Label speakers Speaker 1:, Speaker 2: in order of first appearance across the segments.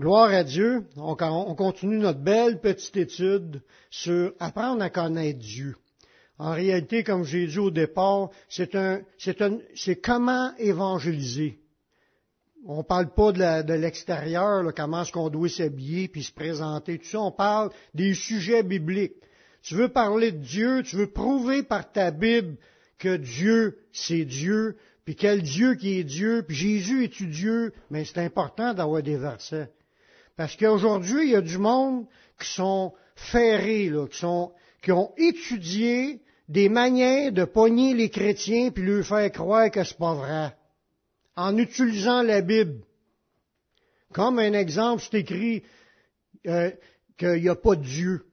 Speaker 1: Gloire à Dieu. On, on continue notre belle petite étude sur apprendre à connaître Dieu. En réalité, comme j'ai dit au départ, c'est un, un, comment évangéliser. On ne parle pas de l'extérieur, comment est-ce qu'on doit s'habiller puis se présenter, tout ça. On parle des sujets bibliques. Tu veux parler de Dieu, tu veux prouver par ta Bible que Dieu, c'est Dieu, puis quel Dieu qui est Dieu, puis Jésus est-tu Dieu, mais c'est important d'avoir des versets. Parce qu'aujourd'hui, il y a du monde qui sont ferrés, là, qui, sont, qui ont étudié des manières de pogner les chrétiens puis leur faire croire que c'est pas vrai. En utilisant la Bible. Comme un exemple, c'est écrit euh, qu'il n'y a pas de Dieu.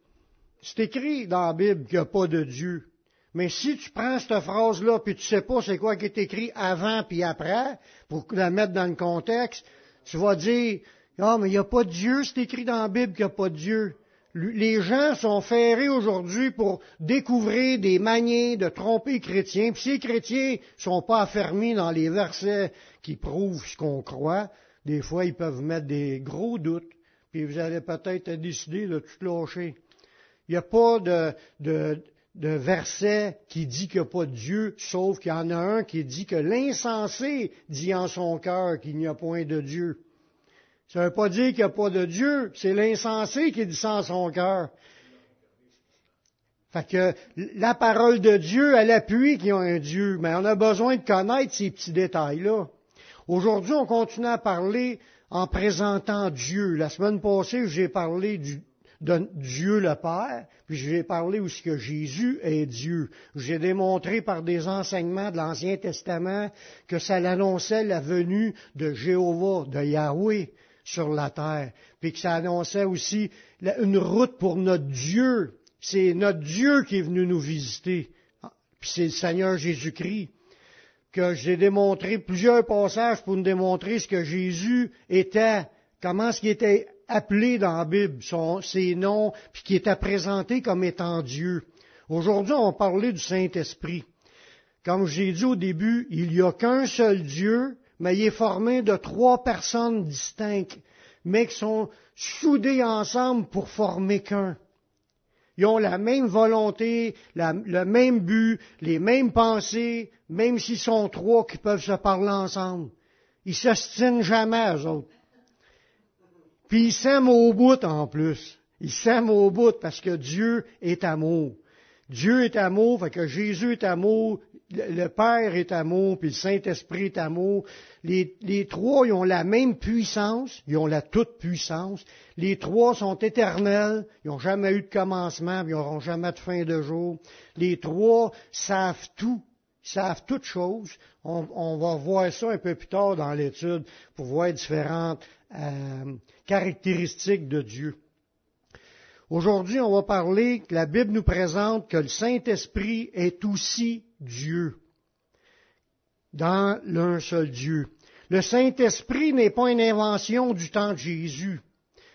Speaker 1: C'est écrit dans la Bible qu'il n'y a pas de Dieu. Mais si tu prends cette phrase-là, puis tu sais pas c'est quoi qui est écrit avant puis après, pour la mettre dans le contexte, tu vas dire, ah, mais il n'y a pas de Dieu, c'est écrit dans la Bible qu'il n'y a pas de Dieu. Les gens sont ferrés aujourd'hui pour découvrir des manières de tromper les chrétiens. Puis si les chrétiens sont pas affermis dans les versets qui prouvent ce qu'on croit, des fois ils peuvent mettre des gros doutes. Puis vous allez peut-être décider de tout lâcher. Il n'y a pas de, de, de verset qui dit qu'il n'y a pas de Dieu, sauf qu'il y en a un qui dit que l'insensé dit en son cœur qu'il n'y a point de Dieu. Ça ne veut pas dire qu'il n'y a pas de Dieu, c'est l'insensé qui dit ça en son cœur. Fait que la parole de Dieu, elle appuie qu'il y a un Dieu, mais on a besoin de connaître ces petits détails-là. Aujourd'hui, on continue à parler en présentant Dieu. La semaine passée, j'ai parlé de Dieu le Père, puis j'ai parlé aussi que Jésus est Dieu. J'ai démontré par des enseignements de l'Ancien Testament que ça l'annonçait la venue de Jéhovah, de Yahweh sur la terre, puis que ça annonçait aussi une route pour notre Dieu. C'est notre Dieu qui est venu nous visiter, puis c'est le Seigneur Jésus-Christ que j'ai démontré plusieurs passages pour nous démontrer ce que Jésus était, comment ce qui était appelé dans la Bible, son, ses noms, puis qui était présenté comme étant Dieu. Aujourd'hui, on va parler du Saint-Esprit. Comme j'ai dit au début, il n'y a qu'un seul Dieu, mais il est formé de trois personnes distinctes, mais qui sont soudées ensemble pour former qu'un. Ils ont la même volonté, le même but, les mêmes pensées, même s'ils sont trois qui peuvent se parler ensemble. Ils s'ostinent jamais, eux autres. Puis ils s'aiment au bout en plus. Ils s'aiment au bout parce que Dieu est amour. Dieu est amour, fait que Jésus est amour, le Père est amour, puis le Saint-Esprit est amour. Les, les, trois, ils ont la même puissance, ils ont la toute-puissance. Les trois sont éternels, ils n'ont jamais eu de commencement, ils n'auront jamais de fin de jour. Les trois savent tout, savent toutes choses. On, on, va voir ça un peu plus tard dans l'étude pour voir différentes euh, caractéristiques de Dieu. Aujourd'hui, on va parler que la Bible nous présente que le Saint-Esprit est aussi Dieu, dans l'un seul Dieu. Le Saint-Esprit n'est pas une invention du temps de Jésus,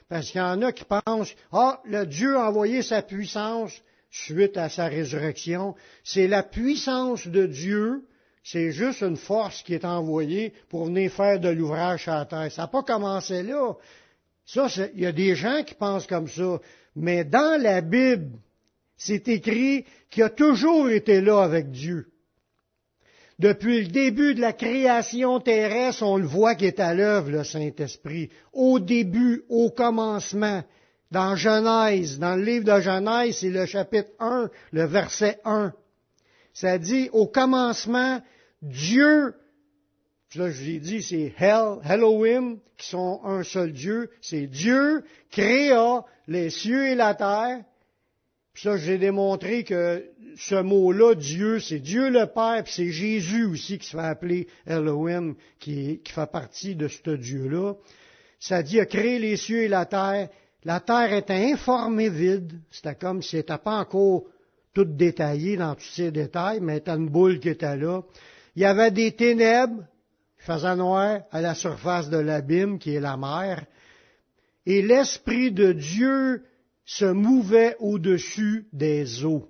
Speaker 1: parce qu'il y en a qui pensent, ah, le Dieu a envoyé sa puissance suite à sa résurrection. C'est la puissance de Dieu, c'est juste une force qui est envoyée pour venir faire de l'ouvrage à la terre. Ça n'a pas commencé là. Ça, il y a des gens qui pensent comme ça. Mais dans la Bible, c'est écrit qu'il a toujours été là avec Dieu. Depuis le début de la création terrestre, on le voit qu'il est à l'œuvre, le Saint-Esprit. Au début, au commencement, dans Genèse, dans le livre de Genèse, c'est le chapitre 1, le verset 1. Ça dit, au commencement, Dieu là, je vous ai dit, c'est Hel, Elohim, qui sont un seul Dieu. C'est Dieu créa les cieux et la terre. Puis ça, j'ai démontré que ce mot-là, Dieu, c'est Dieu le Père, puis c'est Jésus aussi qui se fait appeler Elohim, qui, qui fait partie de ce Dieu-là. Ça dit, a créé les cieux et la terre. La terre était informée vide. C'était comme si c'était pas encore tout détaillé dans tous ces détails, mais c'était une boule qui était là. Il y avait des ténèbres, faisant noir à la surface de l'abîme qui est la mer, et l'Esprit de Dieu se mouvait au-dessus des eaux.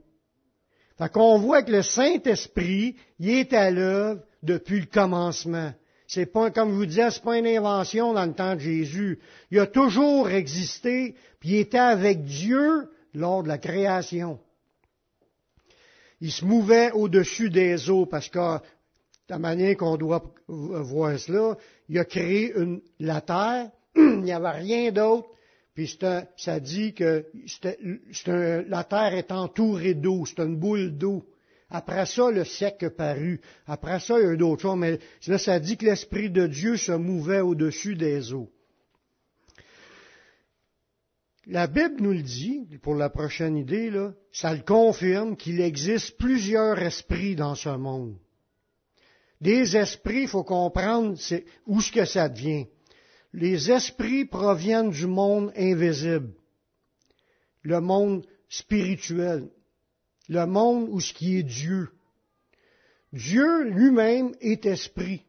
Speaker 1: Fait qu'on voit que le Saint-Esprit, il est à l'œuvre depuis le commencement. C'est pas, comme je vous disais, c'est pas une invention dans le temps de Jésus. Il a toujours existé, puis il était avec Dieu lors de la création. Il se mouvait au-dessus des eaux parce que la manière qu'on doit voir cela, il a créé une, la terre, il n'y avait rien d'autre, puis un, ça dit que la terre est entourée d'eau, c'est une boule d'eau. Après ça, le sec parut. Après ça, il y a eu d'autres choses, mais là, ça dit que l'Esprit de Dieu se mouvait au-dessus des eaux. La Bible nous le dit, pour la prochaine idée, ça le confirme qu'il existe plusieurs esprits dans ce monde. Des esprits, il faut comprendre où ce que ça devient. Les esprits proviennent du monde invisible, le monde spirituel, le monde où ce qui est Dieu. Dieu lui-même est esprit.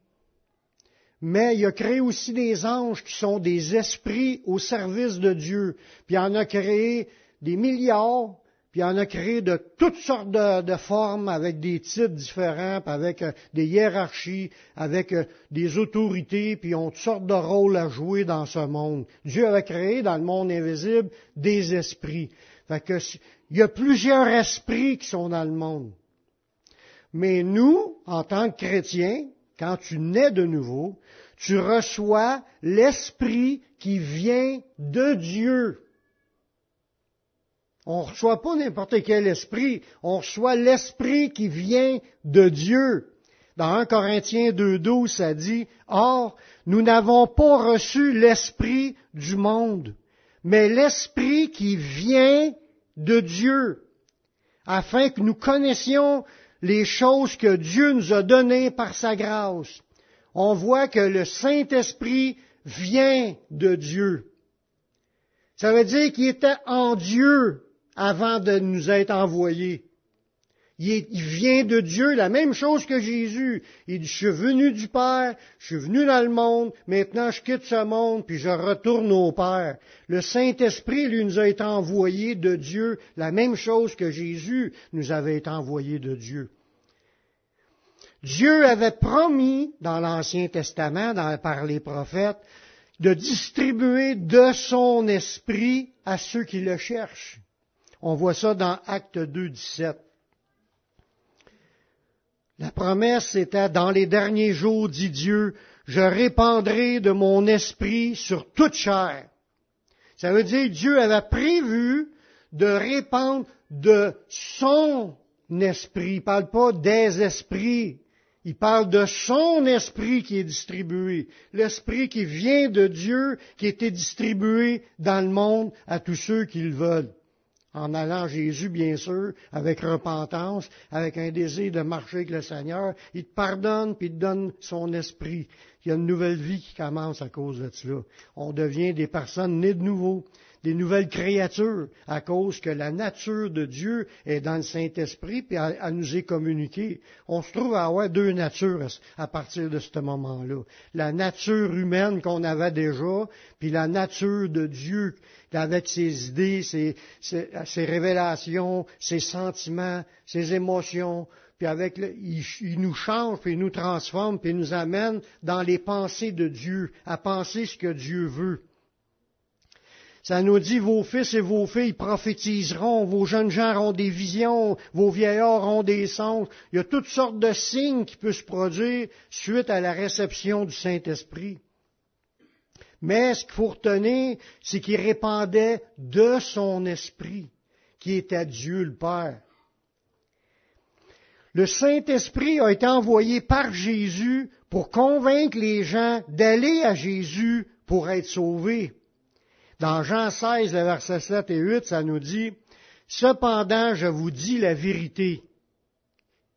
Speaker 1: Mais il a créé aussi des anges qui sont des esprits au service de Dieu. Puis il en a créé des milliards, puis il en a créé de toutes sortes de, formes, avec des types différents, avec euh, des hiérarchies, avec euh, des autorités, puis ils ont toutes sortes de rôles à jouer dans ce monde. Dieu a créé dans le monde invisible des esprits. Fait que, il y a plusieurs esprits qui sont dans le monde. Mais nous, en tant que chrétiens, quand tu nais de nouveau, tu reçois l'esprit qui vient de Dieu. On ne reçoit pas n'importe quel esprit, on reçoit l'esprit qui vient de Dieu. Dans 1 Corinthiens 2.12, ça dit, Or, nous n'avons pas reçu l'esprit du monde, mais l'esprit qui vient de Dieu, afin que nous connaissions les choses que Dieu nous a données par sa grâce. On voit que le Saint-Esprit vient de Dieu. Ça veut dire qu'il était en Dieu avant de nous être envoyé. Il, vient de Dieu, la même chose que Jésus. Il dit, je suis venu du Père, je suis venu dans le monde, maintenant je quitte ce monde, puis je retourne au Père. Le Saint-Esprit, lui, nous a été envoyé de Dieu, la même chose que Jésus nous avait été envoyé de Dieu. Dieu avait promis dans l'Ancien Testament, par les prophètes, de distribuer de son esprit à ceux qui le cherchent. On voit ça dans Acte 2, 17. La promesse était dans les derniers jours, dit Dieu, je répandrai de mon esprit sur toute chair. Ça veut dire Dieu avait prévu de répandre de son esprit. Il ne parle pas des esprits. Il parle de son esprit qui est distribué. L'esprit qui vient de Dieu, qui était distribué dans le monde à tous ceux qui le veulent en allant à Jésus, bien sûr, avec repentance, avec un désir de marcher avec le Seigneur. Il te pardonne, puis il te donne son esprit. Il y a une nouvelle vie qui commence à cause de cela. On devient des personnes nées de nouveau, des nouvelles créatures, à cause que la nature de Dieu est dans le Saint-Esprit, puis elle, nous est communiquée. On se trouve à avoir deux natures à partir de ce moment-là. La nature humaine qu'on avait déjà, puis la nature de Dieu avec ses idées, ses, révélations, ses sentiments, ses émotions, puis avec il, il, nous change, puis il nous transforme, puis il nous amène dans les pensées de Dieu, à penser ce que Dieu veut. Ça nous dit, vos fils et vos filles prophétiseront, vos jeunes gens auront des visions, vos vieillards auront des songes. Il y a toutes sortes de signes qui peuvent se produire suite à la réception du Saint-Esprit. Mais ce qu'il faut retenir, c'est qu'il répandait de son esprit, qui était Dieu le Père. Le Saint-Esprit a été envoyé par Jésus pour convaincre les gens d'aller à Jésus pour être sauvés. Dans Jean 16, le verset 7 et 8, ça nous dit, Cependant, je vous dis la vérité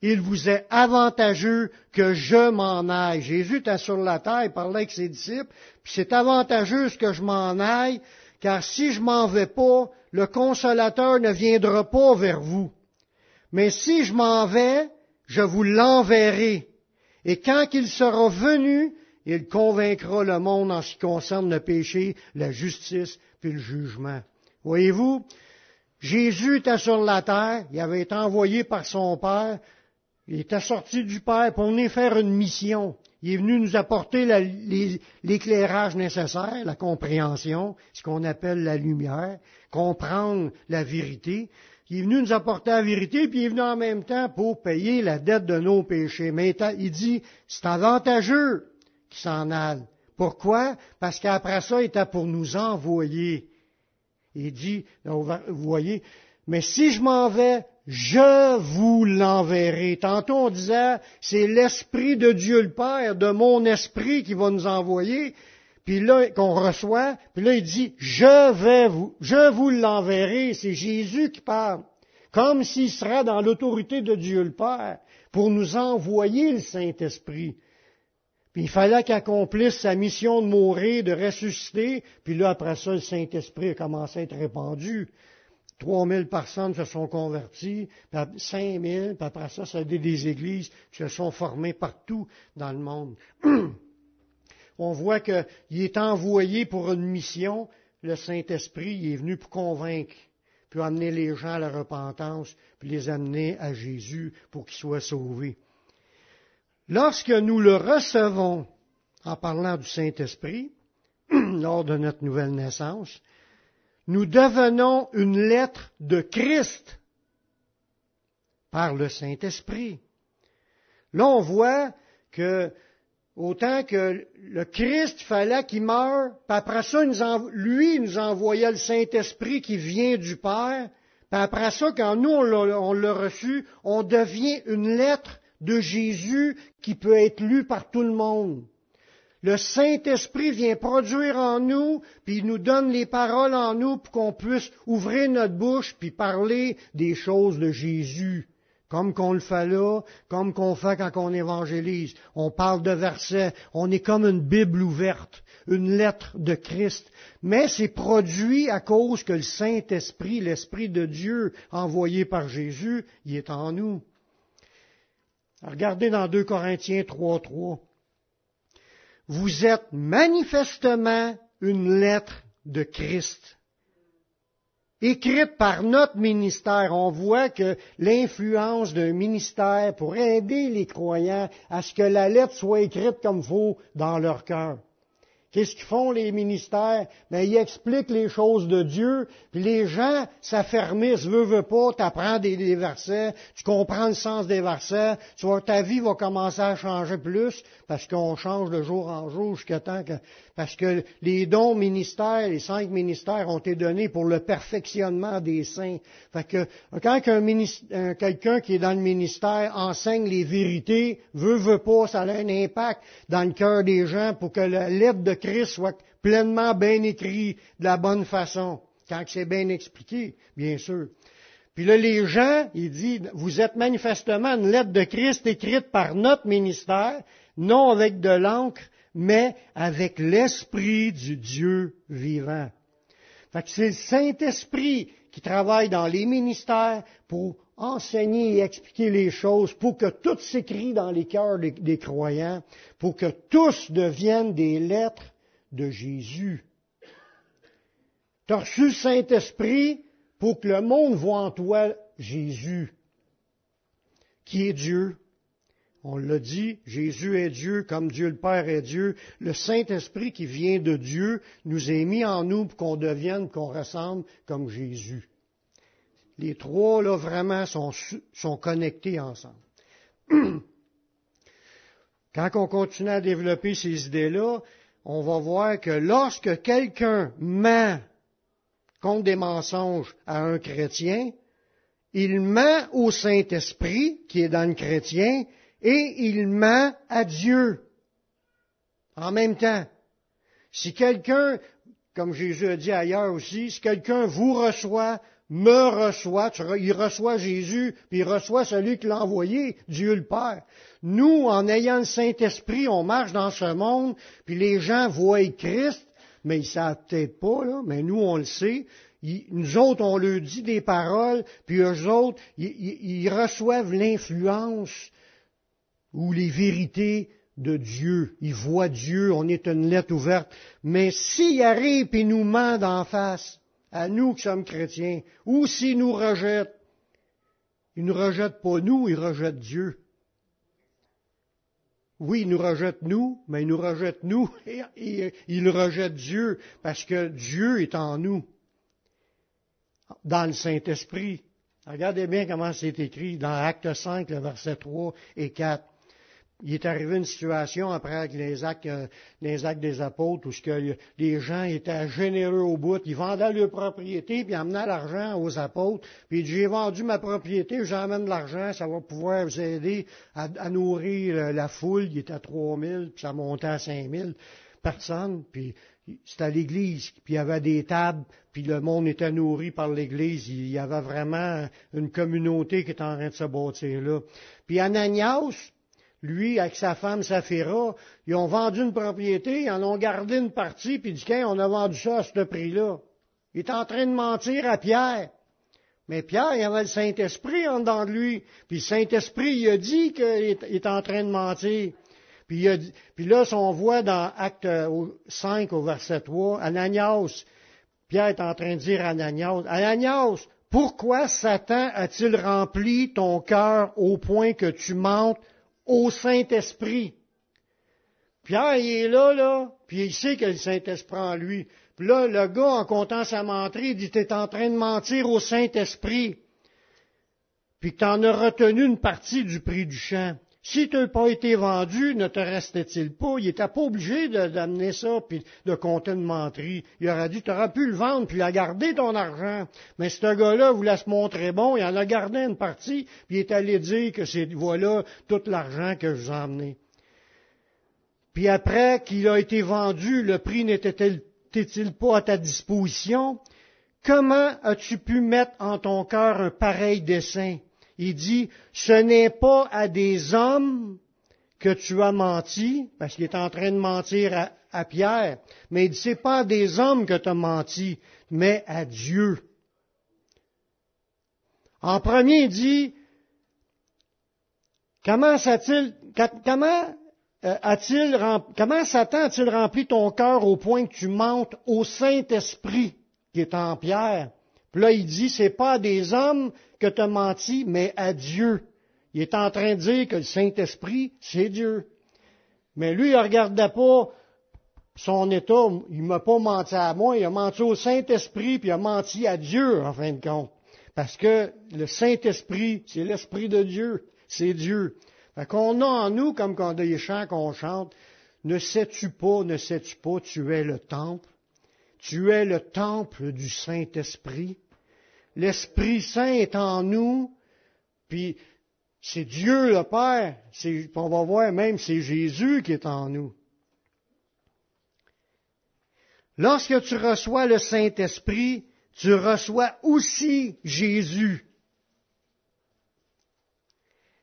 Speaker 1: il vous est avantageux que je m'en aille. Jésus était sur la terre, il parlait avec ses disciples, puis c'est avantageux que je m'en aille, car si je m'en vais pas, le consolateur ne viendra pas vers vous. Mais si je m'en vais, je vous l'enverrai. Et quand il sera venu, il convaincra le monde en ce qui concerne le péché, la justice, puis le jugement. Voyez-vous, Jésus était sur la terre, il avait été envoyé par son Père, il était sorti du Père pour venir faire une mission. Il est venu nous apporter l'éclairage nécessaire, la compréhension, ce qu'on appelle la lumière, comprendre la vérité. Il est venu nous apporter la vérité, puis il est venu en même temps pour payer la dette de nos péchés. Mais il dit, c'est avantageux qu'il s'en aille. Pourquoi? Parce qu'après ça, il était pour nous envoyer. Il dit, vous voyez, mais si je m'en vais, je vous l'enverrai. Tantôt on disait, c'est l'Esprit de Dieu le Père, de mon esprit qui va nous envoyer, puis là, qu'on reçoit, puis là il dit, je vais vous, je vous l'enverrai. C'est Jésus qui parle. Comme s'il serait dans l'autorité de Dieu le Père, pour nous envoyer le Saint-Esprit. Puis il fallait qu'il accomplisse sa mission de mourir, de ressusciter, puis là, après ça, le Saint-Esprit a commencé à être répandu. 3000 personnes se sont converties, puis 5000, puis après ça, ça a des églises qui se sont formées partout dans le monde. On voit qu'il est envoyé pour une mission, le Saint-Esprit, est venu pour convaincre, puis amener les gens à la repentance, puis les amener à Jésus pour qu'ils soient sauvés. Lorsque nous le recevons en parlant du Saint-Esprit, lors de notre nouvelle naissance, nous devenons une lettre de Christ par le Saint-Esprit. Là, on voit que autant que le Christ fallait qu'il meure, puis après ça, lui, nous envoyait le Saint-Esprit qui vient du Père, puis après ça, quand nous, on l'a reçu, on devient une lettre de Jésus qui peut être lue par tout le monde. Le Saint-Esprit vient produire en nous, puis il nous donne les paroles en nous pour qu'on puisse ouvrir notre bouche puis parler des choses de Jésus. Comme qu'on le fait là, comme qu'on fait quand on évangélise. On parle de versets, on est comme une Bible ouverte, une lettre de Christ. Mais c'est produit à cause que le Saint-Esprit, l'Esprit de Dieu envoyé par Jésus, il est en nous. Regardez dans 2 Corinthiens 3, 3 vous êtes manifestement une lettre de Christ. Écrite par notre ministère, on voit que l'influence d'un ministère pour aider les croyants à ce que la lettre soit écrite comme faut dans leur cœur. Qu'est-ce qu'ils font les ministères? Ben, ils expliquent les choses de Dieu, puis les gens s'affermissent, veux, veux pas, t'apprends des, des, versets, tu comprends le sens des versets, tu vois, ta vie va commencer à changer plus, parce qu'on change de jour en jour jusqu'à temps que, parce que les dons ministères, les cinq ministères ont été donnés pour le perfectionnement des saints. Fait que, quand quelqu'un qui est dans le ministère enseigne les vérités, veut, veut pas, ça a un impact dans le cœur des gens pour que la lettre de Christ soit pleinement bien écrit de la bonne façon, quand c'est bien expliqué, bien sûr. Puis là, les gens, il dit, vous êtes manifestement une lettre de Christ écrite par notre ministère, non avec de l'encre, mais avec l'Esprit du Dieu vivant. Fait c'est le Saint-Esprit qui travaille dans les ministères pour enseigner et expliquer les choses pour que tout s'écrit dans les cœurs des, croyants, pour que tous deviennent des lettres de Jésus. Tu as reçu Saint-Esprit pour que le monde voit en toi Jésus, qui est Dieu. On l'a dit, Jésus est Dieu comme Dieu le Père est Dieu. Le Saint-Esprit qui vient de Dieu nous est mis en nous pour qu'on devienne, qu'on ressemble comme Jésus. Les trois, là, vraiment, sont, sont connectés ensemble. Quand on continue à développer ces idées-là, on va voir que lorsque quelqu'un ment contre des mensonges à un chrétien, il ment au Saint-Esprit qui est dans le chrétien et il ment à Dieu en même temps. Si quelqu'un, comme Jésus a dit ailleurs aussi, si quelqu'un vous reçoit, me reçoit, il reçoit Jésus, puis il reçoit celui qui l'a envoyé, Dieu le Père. Nous, en ayant le Saint-Esprit, on marche dans ce monde, puis les gens voient Christ, mais ils savent peut-être pas, mais nous, on le sait. nous autres, on leur dit des paroles, puis eux autres, ils, reçoivent l'influence ou les vérités de Dieu. Ils voient Dieu, on est une lettre ouverte. Mais s'il arrive et nous ment d'en face, à nous qui sommes chrétiens, ou s'il nous rejette, il ne rejette pas nous, il rejette Dieu. oui, il nous rejette nous, mais il nous rejette nous et, il rejette Dieu parce que Dieu est en nous, dans le Saint-Esprit. Regardez bien comment c'est écrit dans Acte 5, le verset 3 et 4 il est arrivé une situation après les actes, euh, les actes des apôtres où ce que les gens étaient généreux au bout, ils vendaient leur propriété puis amenaient l'argent aux apôtres. Puis j'ai vendu ma propriété, j'emmène l'argent, ça va pouvoir vous aider à, nourrir euh, la foule. Il était à 3000, puis ça montait à 5000 personnes. Puis c'était à l'église, puis il y avait des tables, puis le monde était nourri par l'église. Il y avait vraiment une communauté qui était en train de se bâtir là. Puis Ananias, lui, avec sa femme Saphira, ils ont vendu une propriété, ils en ont gardé une partie, puis dit on a vendu ça à ce prix-là. Il est en train de mentir à Pierre. Mais Pierre, il avait le Saint-Esprit en dedans de lui. Puis le Saint-Esprit, il a dit qu'il est en train de mentir. Puis, puis là, si on voit dans Acte 5 au verset 3, Ananias, Pierre est en train de dire à Ananias, Ananias, pourquoi Satan a-t-il rempli ton cœur au point que tu mentes au Saint-Esprit. Pierre, il est là, là, puis il sait que le Saint-Esprit en lui. Puis là, le gars, en comptant sa menterie, il dit, t'es en train de mentir au Saint-Esprit. Puis t'en as retenu une partie du prix du champ. Si tu n'as pas été vendu, ne te restait-il pas? Il n'était pas obligé d'amener ça puis de compter une menterie. Il aurait dit, tu aurais pu le vendre puis la garder ton argent. Mais ce gars-là voulait se montrer bon, il en a gardé une partie, puis il est allé dire que c'est, voilà tout l'argent que je vous ai emmené. Puis après qu'il a été vendu, le prix n'était-il pas à ta disposition? Comment as-tu pu mettre en ton cœur un pareil dessein? Il dit, ce n'est pas à des hommes que tu as menti, parce qu'il est en train de mentir à, Pierre, mais il dit, c'est pas à des hommes que tu as menti, mais à Dieu. En premier, il dit, comment, a-t-il, comment, euh, a-t-il, comment Satan a-t-il rempli ton cœur au point que tu mentes au Saint-Esprit qui est en Pierre? Puis là, il dit, c'est pas à des hommes que tu as menti, mais à Dieu. Il est en train de dire que le Saint-Esprit, c'est Dieu. Mais lui, il ne regardait pas son état, il m'a pas menti à moi, il a menti au Saint-Esprit, puis il a menti à Dieu, en fin de compte. Parce que le Saint-Esprit, c'est l'Esprit de Dieu, c'est Dieu. Fait qu'on a en nous, comme quand des chants qu'on chante, ne sais-tu pas, ne sais-tu pas, tu es le temple, tu es le temple du Saint-Esprit? l'Esprit Saint est en nous, puis c'est Dieu le Père, on va voir même c'est Jésus qui est en nous. Lorsque tu reçois le Saint-Esprit, tu reçois aussi Jésus.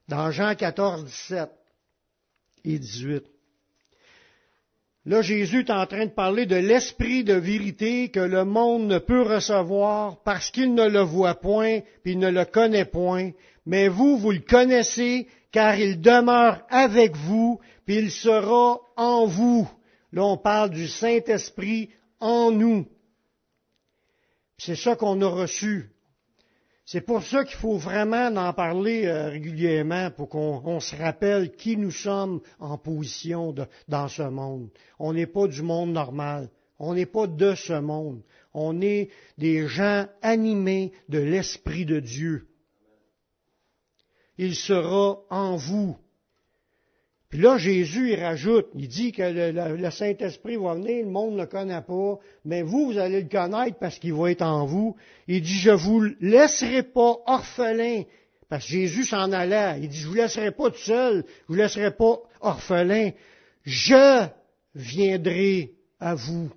Speaker 1: Dans Jean 14, 17 et 18. Là, Jésus est en train de parler de l'esprit de vérité que le monde ne peut recevoir parce qu'il ne le voit point, puis il ne le connaît point. Mais vous, vous le connaissez, car il demeure avec vous, puis il sera en vous. Là, on parle du Saint-Esprit en nous. C'est ça qu'on a reçu. C'est pour ça qu'il faut vraiment en parler euh, régulièrement pour qu'on se rappelle qui nous sommes en position dans ce monde. On n'est pas du monde normal. On n'est pas de ce monde. On est des gens animés de l'Esprit de Dieu. Il sera en vous. Puis là, Jésus, il rajoute, il dit que le, Saint-Esprit va venir, le monde ne le connaît pas, mais vous, vous allez le connaître parce qu'il va être en vous. Il dit, je vous laisserai pas orphelin, parce que Jésus s'en allait. Il dit, je vous laisserai pas tout seul, je vous laisserai pas orphelin. Je viendrai à vous.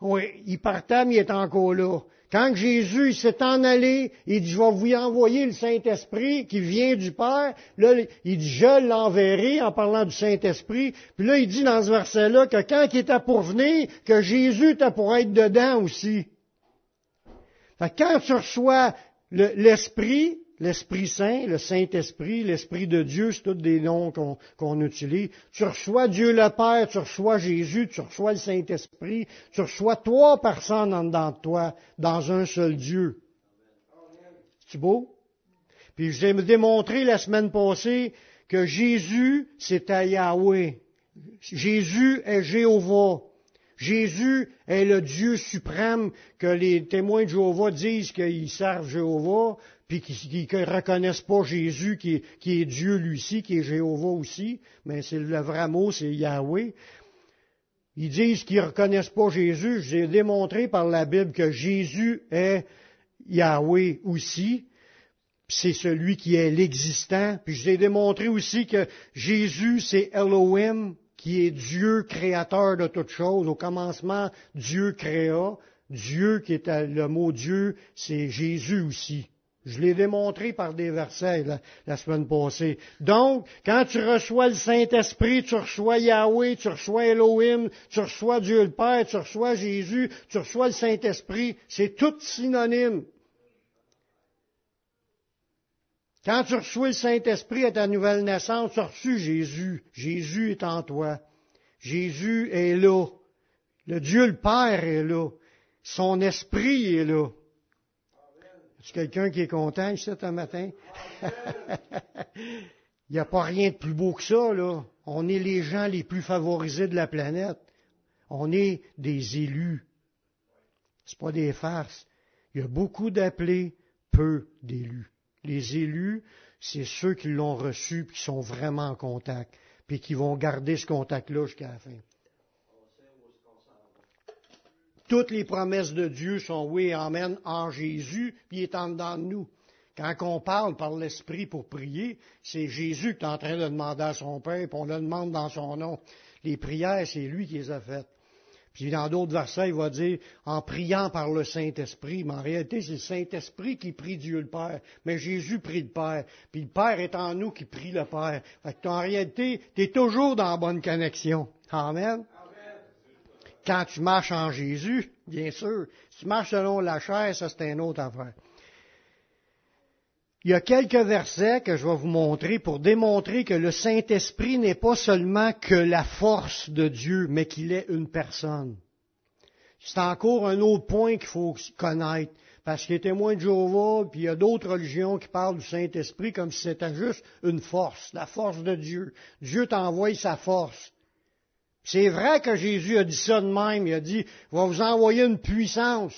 Speaker 1: Oui, il partait, mais il est encore là. Quand Jésus s'est en allé, il dit, je vais vous envoyer le Saint-Esprit qui vient du Père. Là, il dit, je l'enverrai en parlant du Saint-Esprit. Puis là, il dit dans ce verset-là que quand il était pour venir, que Jésus était pour être dedans aussi. quand tu reçois l'Esprit, l'Esprit Saint, le Saint-Esprit, l'Esprit de Dieu, c'est tous des noms qu'on utilise. Tu reçois Dieu le Père, tu reçois Jésus, tu reçois le Saint-Esprit, tu reçois trois personnes en dedans de toi, dans un seul Dieu. C'est beau? Puis j'ai démontré la semaine passée que Jésus, c'est à Yahweh. Jésus est Jéhovah. Jésus est le Dieu suprême que les témoins de Jéhovah disent qu'ils servent Jéhovah, puis qu'ils ne reconnaissent pas Jésus qui est, qui Dieu lui aussi, qui est Jéhovah aussi, mais c'est le vrai mot, c'est Yahweh. Ils disent qu'ils ne reconnaissent pas Jésus. J'ai démontré par la Bible que Jésus est Yahweh aussi. C'est celui qui est l'existant. Puis j'ai démontré aussi que Jésus, c'est Elohim, qui est Dieu créateur de toutes choses. Au commencement, Dieu créa. Dieu qui est le mot Dieu, c'est Jésus aussi. Je l'ai démontré par des versets la, semaine passée. Donc, quand tu reçois le Saint-Esprit, tu reçois Yahweh, tu reçois Elohim, tu reçois Dieu le Père, tu reçois Jésus, tu reçois le Saint-Esprit. C'est tout synonyme. Quand tu reçois le Saint-Esprit à ta nouvelle naissance, tu as Jésus. Jésus est en toi. Jésus est là. Le Dieu le Père est là. Son esprit est là. Est-ce quelqu'un qui est content ici ce matin? Il n'y a pas rien de plus beau que ça, là. On est les gens les plus favorisés de la planète. On est des élus. Ce pas des farces. Il y a beaucoup d'appelés, peu d'élus. Les élus, c'est ceux qui l'ont reçu et qui sont vraiment en contact, puis qui vont garder ce contact-là jusqu'à la fin. Toutes les promesses de Dieu sont oui et amen en Jésus, puis il est en dedans de nous. Quand on parle par l'Esprit pour prier, c'est Jésus qui est en train de demander à son Père, puis on le demande dans son nom. Les prières, c'est lui qui les a faites. Puis dans d'autres versets, il va dire en priant par le Saint-Esprit, mais en réalité, c'est le Saint-Esprit qui prie Dieu le Père. Mais Jésus prie le Père. Puis le Père est en nous qui prie le Père. Fait que en réalité, tu es toujours dans la bonne connexion. Amen quand tu marches en Jésus, bien sûr. Si tu marches selon la chair, ça c'est une autre affaire. Il y a quelques versets que je vais vous montrer pour démontrer que le Saint-Esprit n'est pas seulement que la force de Dieu, mais qu'il est une personne. C'est encore un autre point qu'il faut connaître. Parce qu'il est témoin de Jéhovah, puis il y a d'autres religions qui parlent du Saint-Esprit comme si c'était juste une force, la force de Dieu. Dieu t'envoie sa force. C'est vrai que Jésus a dit ça de même. Il a dit, il va vous envoyer une puissance.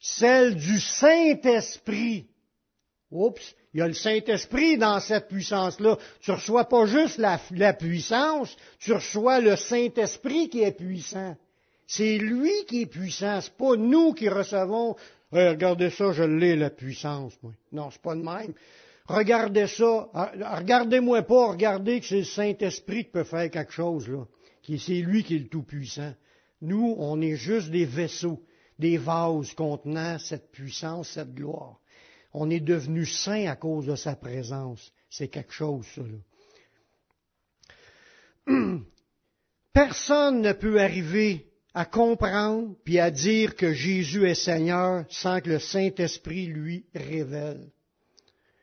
Speaker 1: Celle du Saint-Esprit. Oups, il y a le Saint-Esprit dans cette puissance-là. Tu reçois pas juste la, puissance, tu reçois le Saint-Esprit qui est puissant. C'est lui qui est puissant, c'est pas nous qui recevons. regardez ça, je l'ai la puissance. Non, c'est pas de même regardez ça, ah, regardez-moi pas, regardez que c'est le Saint-Esprit qui peut faire quelque chose, là. C'est lui qui est le Tout-Puissant. Nous, on est juste des vaisseaux, des vases contenant cette puissance, cette gloire. On est devenu saint à cause de sa présence. C'est quelque chose, ça, là. Personne ne peut arriver à comprendre puis à dire que Jésus est Seigneur sans que le Saint-Esprit lui révèle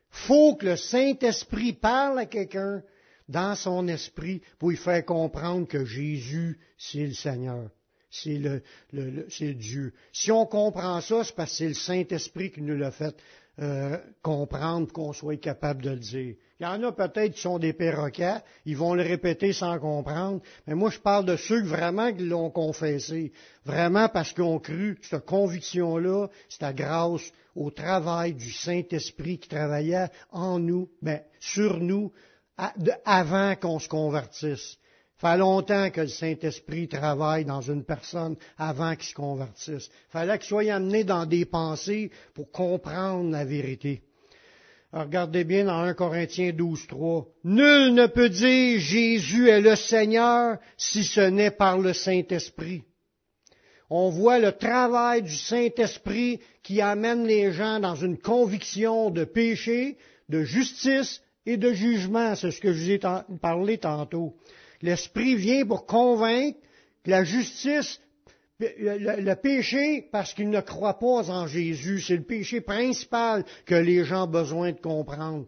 Speaker 1: faut que le Saint-Esprit parle à quelqu'un dans son esprit pour lui faire comprendre que Jésus, c'est le Seigneur. C'est le, c'est Dieu. Si on comprend ça, c'est parce que c'est le Saint-Esprit qui nous l'a fait euh, comprendre qu'on soit capable de le dire. Il y en a peut-être qui sont des perroquets, ils vont le répéter sans comprendre, mais moi je parle de ceux vraiment qui l'ont confessé, vraiment parce qu'ils ont cru, cette conviction-là, c'est grâce au travail du Saint-Esprit qui travaillait en nous, ben, sur nous, avant qu'on se convertisse. Fait longtemps que le Saint-Esprit travaille dans une personne avant qu'il se convertisse. Fallait qu'il soit amené dans des pensées pour comprendre la vérité. regardez bien dans 1 Corinthiens 12, 3. Nul ne peut dire Jésus est le Seigneur si ce n'est par le Saint-Esprit on voit le travail du Saint-Esprit qui amène les gens dans une conviction de péché, de justice et de jugement. C'est ce que je vous ai parlé tantôt. L'Esprit vient pour convaincre que la justice, le, péché, parce qu'ils ne croient pas en Jésus, c'est le péché principal que les gens ont besoin de comprendre.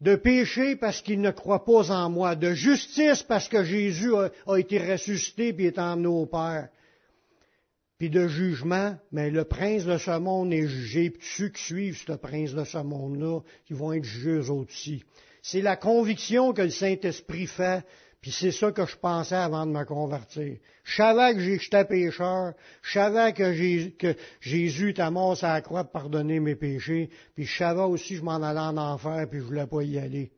Speaker 1: De péché parce qu'ils ne croient pas en moi. De justice parce que Jésus a, été ressuscité et est emmené au Père puis de jugement, mais le prince de ce monde est jugé, puis ceux qui suivent ce prince de ce monde-là, qui vont être jugés aussi. C'est la conviction que le Saint-Esprit fait, puis c'est ça que je pensais avant de me convertir. Je savais que j'étais pécheur, je savais que, Jésus était mort sur la croix pour pardonner mes péchés, puis je savais aussi que je m'en allais en enfer, puis je voulais pas y aller.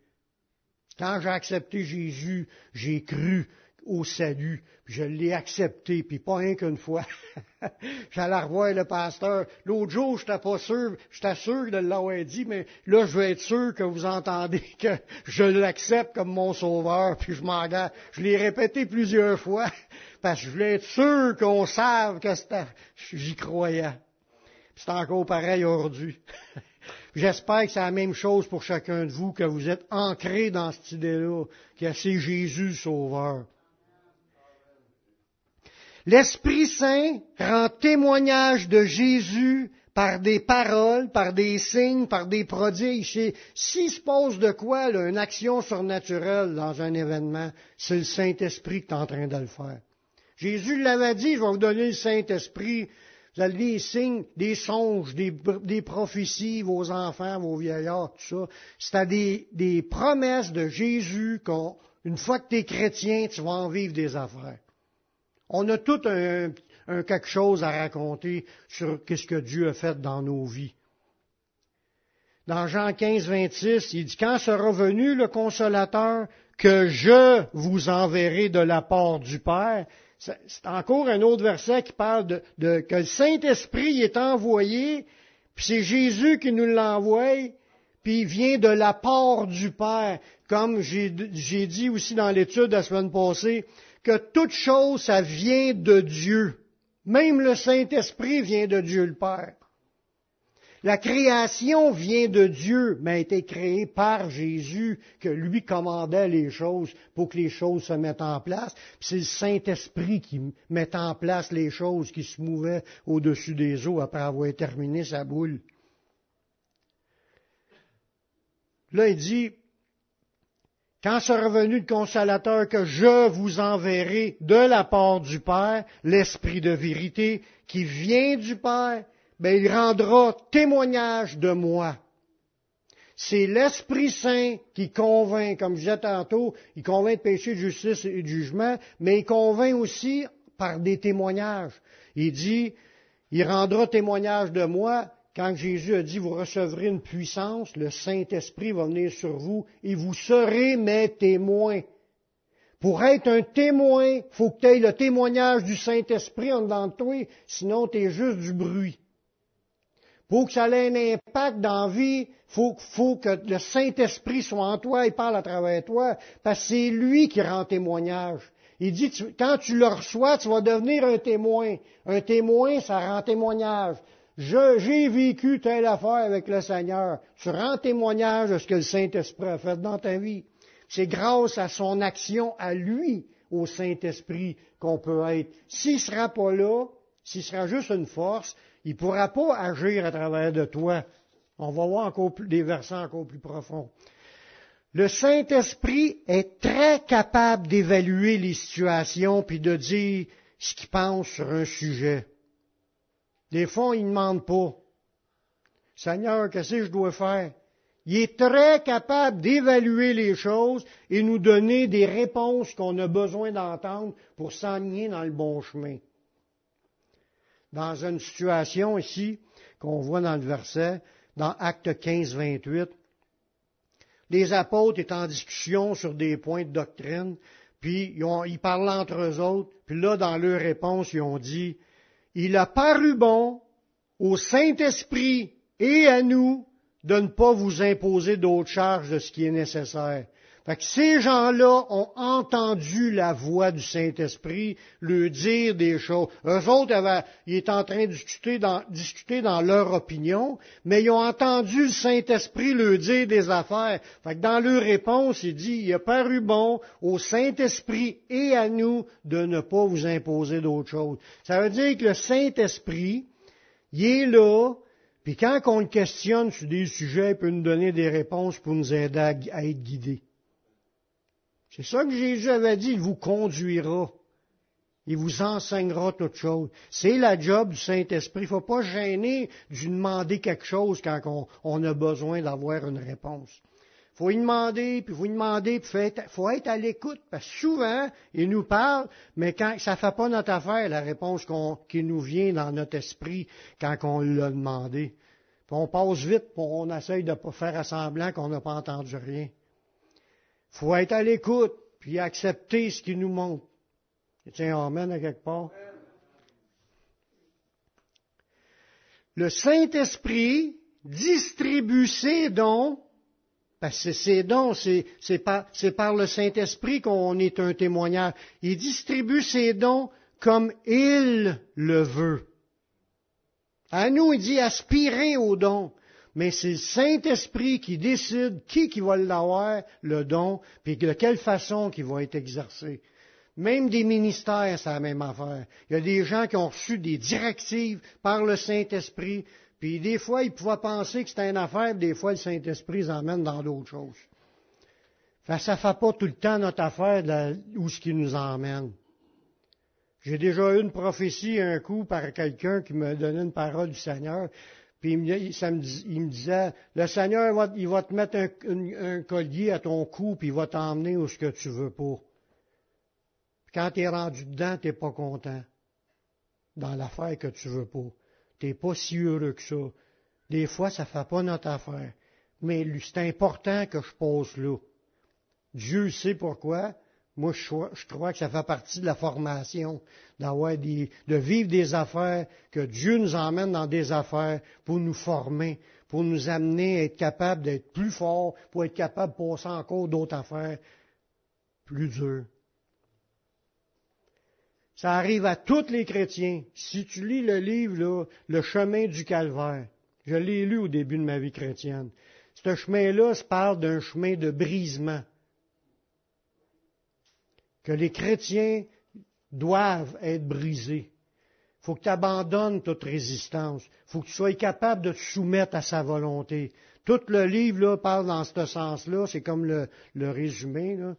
Speaker 1: Quand j'ai accepté Jésus, j'ai cru au salut, je l'ai accepté, puis pas rien qu'une fois. J'allais revoir le pasteur. L'autre jour, j'étais pas sûr, j'étais sûr de l'avoir dit, mais là, je veux être sûr que vous entendez que je l'accepte comme mon sauveur, puis je m'engage. Je l'ai répété plusieurs fois, parce que je voulais être sûr qu'on sache que j'y croyais. C'est encore pareil aujourd'hui. J'espère que c'est la même chose pour chacun de vous, que vous êtes ancré dans cette idée-là, que c'est Jésus sauveur. L'Esprit Saint rend témoignage de Jésus par des paroles, par des signes, par des prodiges. S'il se pose de quoi, une action surnaturelle dans un événement, c'est le Saint-Esprit qui est en train de le faire. Jésus l'avait dit, je vais vous donner le Saint-Esprit. Vous avez des signes, des songes, des, prophéties, vos enfants, vos vieillards, tout ça. C'est des, des promesses de Jésus qu'une fois que tu es chrétien, tu vas en vivre des affaires. On a tout un, quelque chose à raconter sur ce que Dieu a fait dans nos vies. Dans Jean 15, 26, il dit, quand sera venu le consolateur que je vous enverrai de la part du Père, c'est encore un autre verset qui parle de, que le Saint-Esprit est envoyé, puis c'est Jésus qui nous l'envoie, puis il vient de la part du Père. Comme j'ai dit aussi dans l'étude la semaine passée, que toute chose, ça vient de Dieu. Même le Saint-Esprit vient de Dieu le Père. La création vient de Dieu, mais a été créée par Jésus, que lui commandait les choses pour que les choses se mettent en place. C'est le Saint-Esprit qui met en place les choses qui se mouvaient au-dessus des eaux après avoir terminé sa boule. Là, il dit, quand sera venu le consolateur que je vous enverrai de la part du Père, l'Esprit de vérité qui vient du Père, ben, il rendra témoignage de moi. C'est l'Esprit Saint qui convainc, comme je disais tantôt, il convainc de péché, de justice et de jugement, mais il convainc aussi par des témoignages. Il dit, il rendra témoignage de moi, quand Jésus a dit, vous recevrez une puissance, le Saint-Esprit va venir sur vous et vous serez mes témoins. Pour être un témoin, faut que tu aies le témoignage du Saint-Esprit en dedans de toi, sinon tu es juste du bruit. Pour que ça ait un impact dans la vie, faut, faut que le Saint-Esprit soit en toi et parle à travers toi, parce que c'est lui qui rend témoignage. Il dit, quand tu le reçois, tu vas devenir un témoin. Un témoin, ça rend témoignage j'ai vécu telle affaire avec le Seigneur. Tu rends témoignage de ce que le Saint-Esprit a fait dans ta vie. C'est grâce à son action à lui, au Saint-Esprit, qu'on peut être. S'il ne sera pas là, s'il sera juste une force, il ne pourra pas agir à travers de toi. On va voir encore plus, des versets encore plus profonds. Le Saint-Esprit est très capable d'évaluer les situations puis de dire ce qu'il pense sur un sujet. Des fois, il ne demande pas. Seigneur, qu'est-ce que je dois faire? Il est très capable d'évaluer les choses et nous donner des réponses qu'on a besoin d'entendre pour s'enligner dans le bon chemin. Dans une situation ici, qu'on voit dans le verset, dans Acte 15, 28, les apôtres étaient en discussion sur des points de doctrine, puis ils, parlaient entre eux autres, puis là, dans leur réponse, ils ont dit, il a paru bon au Saint-Esprit et à nous de ne pas vous imposer d'autres charges de ce qui est nécessaire. Fait que ces gens-là ont entendu la voix du Saint-Esprit le dire des choses. Eux autres, ils étaient en train de discuter dans, leur opinion, mais ils ont entendu le Saint-Esprit le dire des affaires. Fait que dans leur réponse, il dit, il a paru bon au Saint-Esprit et à nous de ne pas vous imposer d'autres choses. Ça veut dire que le Saint-Esprit, il est là, puis quand on le questionne sur des sujets, il peut nous donner des réponses pour nous aider à être guidés. C'est ça que Jésus avait dit, il vous conduira. Il vous enseignera toutes choses. C'est la job du Saint-Esprit. Il ne faut pas gêner de lui demander quelque chose quand on, a besoin d'avoir une réponse. Il faut lui demander, puis vous lui demander, puis il faut être à l'écoute, parce que souvent, il nous parle, mais quand ça ne fait pas notre affaire, la réponse qui nous vient dans notre esprit quand on l'a demandé. Puis on passe vite, puis on essaye de pas faire semblant qu'on n'a pas entendu rien. Faut être à l'écoute, puis accepter ce qu'il nous montre. Tiens, Amen à quelque part. Le Saint-Esprit distribue ses dons, parce que ses dons, c'est par, par le Saint-Esprit qu'on est un témoignage. Il distribue ses dons comme il le veut. À nous, il dit aspirer aux dons. Mais c'est le Saint-Esprit qui décide qui qui va l'avoir, le don, puis de quelle façon qu'il va être exercé. Même des ministères, c'est la même affaire. Il y a des gens qui ont reçu des directives par le Saint-Esprit, puis des fois, ils pouvaient penser que c'était une affaire, des fois, le Saint-Esprit les emmène dans d'autres choses. Ça ne fait pas tout le temps notre affaire où ce qui nous emmène. J'ai déjà eu une prophétie un coup par quelqu'un qui me donnait une parole du Seigneur. Puis il me, disait, le Seigneur, il va te mettre un, collier à ton cou, puis il va t'emmener où ce que tu veux pas. quand tu es rendu dedans, tu pas content dans l'affaire que tu veux pas. Tu pas si heureux que ça. Des fois, ça ne fait pas notre affaire. Mais c'est important que je pose là. Dieu sait pourquoi. Moi, je, crois que ça fait partie de la formation, d'avoir de vivre des affaires, que Dieu nous emmène dans des affaires pour nous former, pour nous amener à être capables d'être plus forts, pour être capables de passer encore d'autres affaires plus dures. Ça arrive à tous les chrétiens. Si tu lis le livre, là, Le chemin du calvaire, je l'ai lu au début de ma vie chrétienne. Ce chemin-là se parle d'un chemin de brisement que les chrétiens doivent être brisés. Il faut que tu abandonnes toute résistance. Il faut que tu sois capable de te soumettre à sa volonté. Tout le livre là, parle dans ce sens-là, c'est comme le, résumé. Là.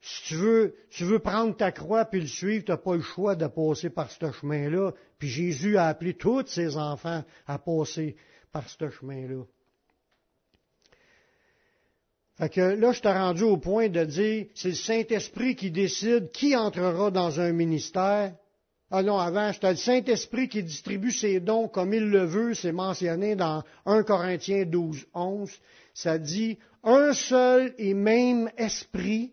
Speaker 1: Si tu veux, tu veux prendre ta croix puis le suivre, tu n'as pas le choix de passer par ce chemin-là. Puis Jésus a appelé tous ses enfants à passer par ce chemin-là. Fait que là, je t'ai rendu au point de dire, c'est le Saint-Esprit qui décide qui entrera dans un ministère. Ah non, avant, c'était le Saint-Esprit qui distribue ses dons comme il le veut, c'est mentionné dans 1 Corinthiens 12, 11. Ça dit, un seul et même esprit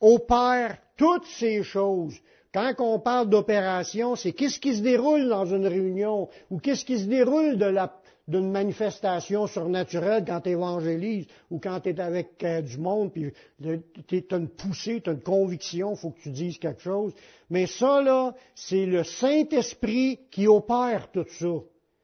Speaker 1: opère toutes ces choses. Quand on parle d'opération, c'est qu'est-ce qui se déroule dans une réunion ou qu'est-ce qui se déroule de la, d'une manifestation surnaturelle quand tu évangélises ou quand tu es avec euh, du monde, puis tu as une poussée, tu une conviction, il faut que tu dises quelque chose. Mais ça, là, c'est le Saint-Esprit qui opère tout ça.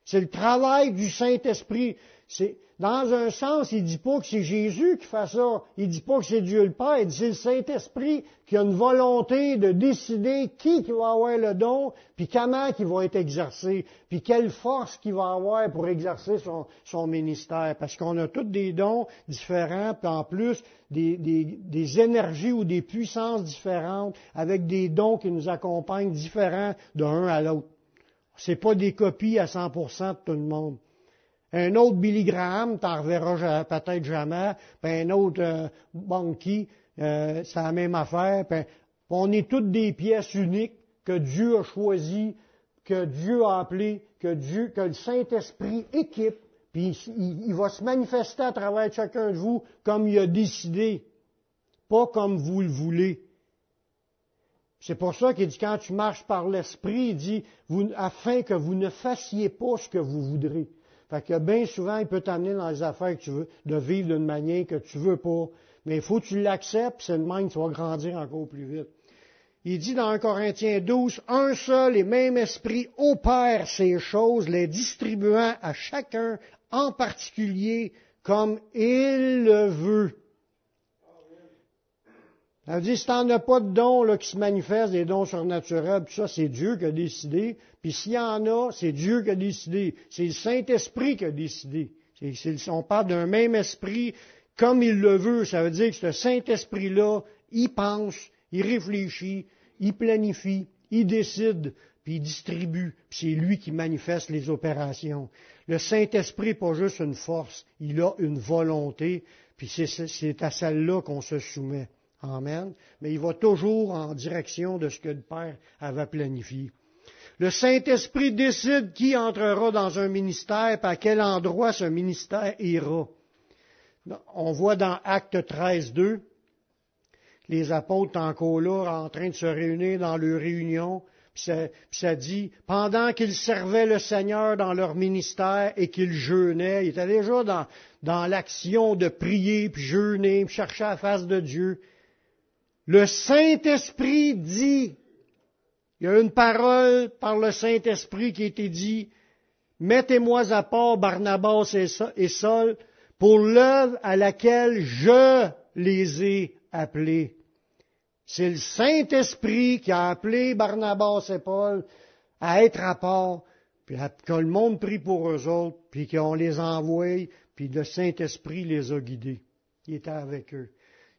Speaker 1: C'est le travail du Saint-Esprit. C'est, dans un sens, il dit pas que c'est Jésus qui fait ça. Il dit pas que c'est Dieu le Père. Il dit c'est le Saint-Esprit qui a une volonté de décider qui, qui va avoir le don, puis comment il va être exercé, puis quelle force qu'il va avoir pour exercer son, ministère. Parce qu'on a tous des dons différents, puis en plus des, des, énergies ou des puissances différentes, avec des dons qui nous accompagnent différents d'un à l'autre. C'est pas des copies à 100% de tout le monde. Un autre Billy Graham, t'en reverras peut-être jamais. Puis un autre euh, euh, c'est la même affaire. on est toutes des pièces uniques que Dieu a choisies, que Dieu a appelées, que Dieu, que le Saint-Esprit équipe. Puis il va se manifester à travers chacun de vous comme il a décidé, pas comme vous le voulez. C'est pour ça qu'il dit quand tu marches par l'esprit, il dit afin que vous ne fassiez pas ce que vous voudrez. Fait que bien souvent, il peut t'amener dans les affaires que tu veux, de vivre d'une manière que tu veux pas. Mais il faut que tu l'acceptes, c'est le même tu vas grandir encore plus vite. Il dit dans 1 Corinthiens 12, un seul et même esprit opère ces choses, les distribuant à chacun en particulier comme il le veut. Ça veut dire, si t'en as pas de dons là, qui se manifestent, des dons surnaturels, puis ça, c'est Dieu qui a décidé. Puis s'il y en a, c'est Dieu qui a décidé. C'est le Saint-Esprit qui a décidé. on parle d'un même esprit comme il le veut. Ça veut dire que ce Saint-Esprit-là, il pense, il réfléchit, il planifie, il décide, puis il distribue, puis c'est lui qui manifeste les opérations. Le Saint-Esprit n'est pas juste une force, il a une volonté, puis c'est à celle-là qu'on se soumet. Amen. Mais il va toujours en direction de ce que le Père avait planifié. Le Saint-Esprit décide qui entrera dans un ministère, et à quel endroit ce ministère ira. On voit dans Acte 13, 2, les apôtres encore là, en train de se réunir dans leur réunion, puis ça, dit, pendant qu'ils servaient le Seigneur dans leur ministère et qu'ils jeûnaient, ils étaient déjà dans, dans l'action de prier, puis jeûner, puis chercher la face de Dieu. Le Saint-Esprit dit, il y a une parole par le Saint-Esprit qui a été dit, mettez-moi à part Barnabas et Saul pour l'œuvre à laquelle je les ai appelés. C'est le Saint-Esprit qui a appelé Barnabas et Paul à être à part, puis que le monde prie pour eux autres, puis qu'on les envoie, puis le Saint-Esprit les a guidés. Il était avec eux.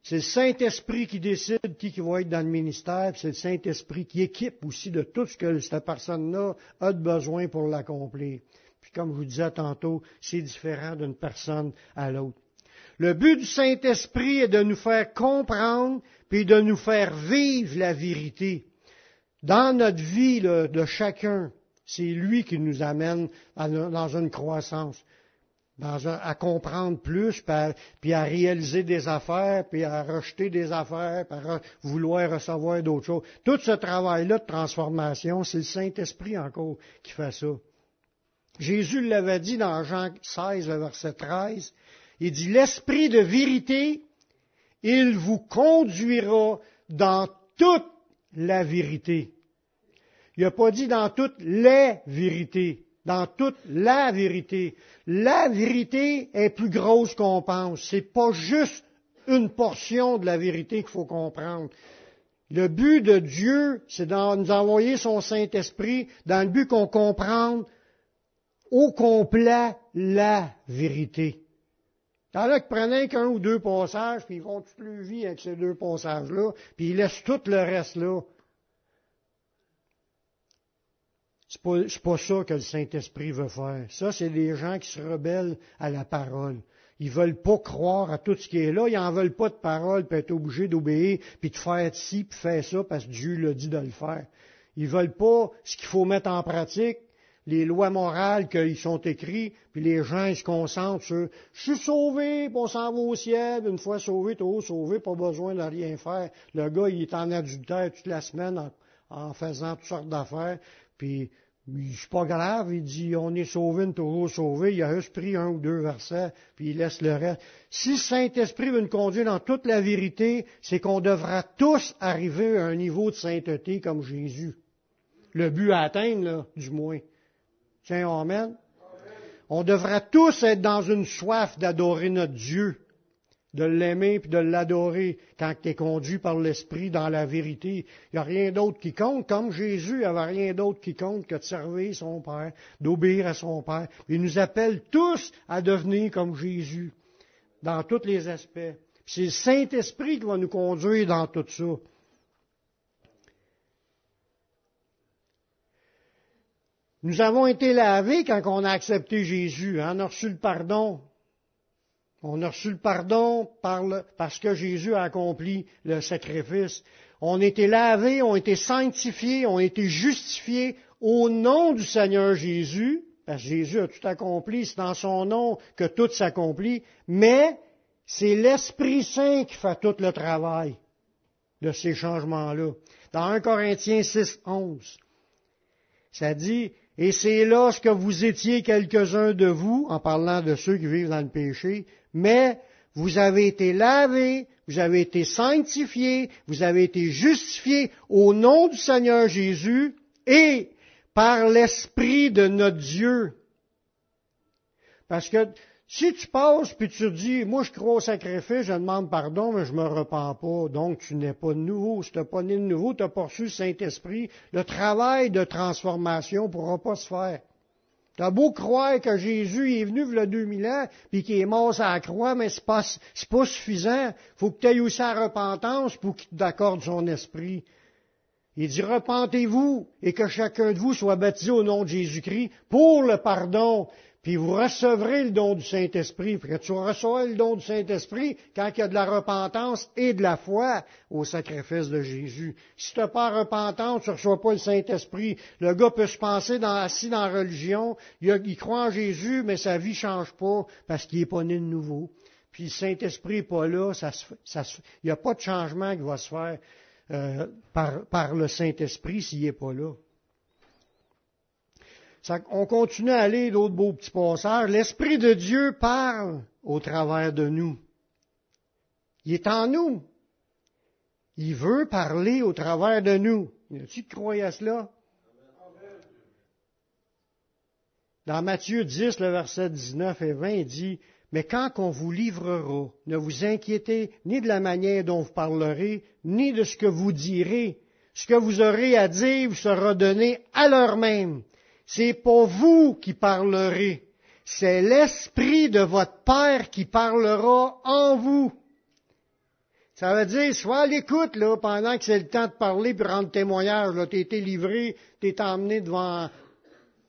Speaker 1: C'est le Saint-Esprit qui décide qui, va être dans le ministère, c'est le Saint-Esprit qui équipe aussi de tout ce que cette personne-là a de besoin pour l'accomplir. Puis comme je vous disais tantôt, c'est différent d'une personne à l'autre. Le but du Saint-Esprit est de nous faire comprendre puis de nous faire vivre la vérité. Dans notre vie de chacun, c'est lui qui nous amène dans une croissance, à comprendre plus, puis à réaliser des affaires, puis à rejeter des affaires, puis à vouloir recevoir d'autres choses. Tout ce travail-là de transformation, c'est le Saint-Esprit encore qui fait ça. Jésus l'avait dit dans Jean 16, verset 13, il dit, l'Esprit de vérité il vous conduira dans toute la vérité. Il n'a pas dit dans toutes les vérités, dans toute la vérité. La vérité est plus grosse qu'on pense. C'est pas juste une portion de la vérité qu'il faut comprendre. Le but de Dieu, c'est de nous envoyer son Saint-Esprit dans le but qu'on comprenne au complet la vérité. Il y en a qui prennent qu'un ou deux passages, puis ils font toute leur vie avec ces deux passages-là, puis ils laissent tout le reste là. C'est pas, pas ça que le Saint-Esprit veut faire. Ça, c'est des gens qui se rebellent à la parole. Ils veulent pas croire à tout ce qui est là. Ils en veulent pas de parole, puis être obligés d'obéir, puis de faire ci, puis faire ça, parce que Dieu l'a dit de le faire. Ils veulent pas ce qu'il faut mettre en pratique, les lois morales qui sont écrites, puis les gens ils se concentrent sur je suis sauvé, puis on s'en va au ciel, une fois sauvé, tout sauvé, pas besoin de rien faire. Le gars, il est en adultère toute la semaine en, faisant toutes sortes d'affaires, puis c'est pas grave, il dit on est sauvé, on est toujours sauvé, il a juste pris un ou deux versets, puis il laisse le reste. Si Saint-Esprit veut nous conduire dans toute la vérité, c'est qu'on devra tous arriver à un niveau de sainteté comme Jésus. Le but à atteindre, là, du moins. Tiens, Amen. On devrait tous être dans une soif d'adorer notre Dieu, de l'aimer puis de l'adorer quand tu es conduit par l'Esprit dans la vérité. Il n'y a rien d'autre qui compte, comme Jésus, il n'y avait rien d'autre qui compte que de servir son Père, d'obéir à son Père. Il nous appelle tous à devenir comme Jésus, dans tous les aspects. C'est le Saint-Esprit qui va nous conduire dans tout ça. Nous avons été lavés quand on a accepté Jésus. Hein? On a reçu le pardon. On a reçu le pardon parce que Jésus a accompli le sacrifice. On a été lavés, on a été sanctifiés, on a été justifiés au nom du Seigneur Jésus, parce que Jésus a tout accompli, c'est dans son nom que tout s'accomplit, mais c'est l'Esprit Saint qui fait tout le travail de ces changements-là. Dans 1 Corinthiens 6, 11, ça dit, et c'est lorsque vous étiez quelques-uns de vous, en parlant de ceux qui vivent dans le péché, mais vous avez été lavés, vous avez été sanctifiés, vous avez été justifiés au nom du Seigneur Jésus et par l'Esprit de notre Dieu. Parce que si tu passes puis tu dis, moi je crois au sacrifice, je demande pardon, mais je me repens pas, donc tu n'es pas de nouveau. Si tu n'as pas né de nouveau, tu n'as pas reçu le Saint-Esprit, le travail de transformation ne pourra pas se faire. Tu as beau croire que Jésus est venu il y a 2000 ans, puis qu'il est mort à la croix, mais c'est pas, pas suffisant. faut que tu aussi la repentance pour qu'il t'accorde son esprit. Il dit, repentez-vous et que chacun de vous soit baptisé au nom de Jésus-Christ pour le pardon, puis vous recevrez le don du Saint-Esprit. Que tu reçois le don du Saint-Esprit quand il y a de la repentance et de la foi au sacrifice de Jésus. Si tu pas repentance, tu ne reçois pas le Saint-Esprit. Le gars peut se penser assis dans la religion, il, croit en Jésus, mais sa vie change pas parce qu'il n'est pas né de nouveau. Puis le Saint-Esprit n'est pas là, ça, il n'y a pas de changement qui va se faire euh, par, le Saint-Esprit s'il n'est pas là. On continue à aller d'autres beaux petits passages. L'Esprit de Dieu parle au travers de nous. Il est en nous. Il veut parler au travers de nous. Y a-tu qui croit à cela? Dans Matthieu 10, le verset 19 et 20, il dit, mais quand on vous livrera, ne vous inquiétez ni de la manière dont vous parlerez, ni de ce que vous direz. Ce que vous aurez à dire vous sera donné à l'heure même. C'est pas vous qui parlerez, c'est l'Esprit de votre Père qui parlera en vous. Ça veut dire, sois à l'écoute, là, pendant que c'est le temps de parler puis rendre témoignage, là, t'es été livré, t'es emmené devant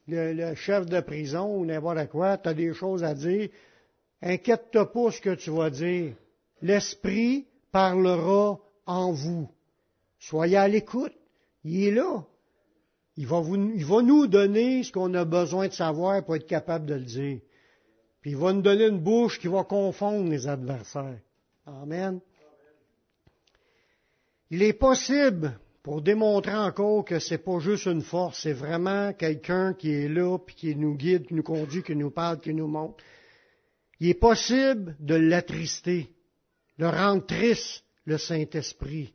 Speaker 1: le, le, chef de prison ou n'importe quoi, t'as des choses à dire, Inquiète-toi pas ce que tu vas dire. L'Esprit parlera en vous. Soyez à l'écoute. Il est là. Il va, va nous donner ce qu'on a besoin de savoir pour être capable de le dire. Puis il va nous donner une bouche qui va confondre les adversaires. Amen. Il est possible, pour démontrer encore que c'est pas juste une force, c'est vraiment quelqu'un qui est là, puis qui nous guide, qui nous conduit, qui nous parle, qui nous montre il est possible de l'attrister, de rendre triste le Saint-Esprit.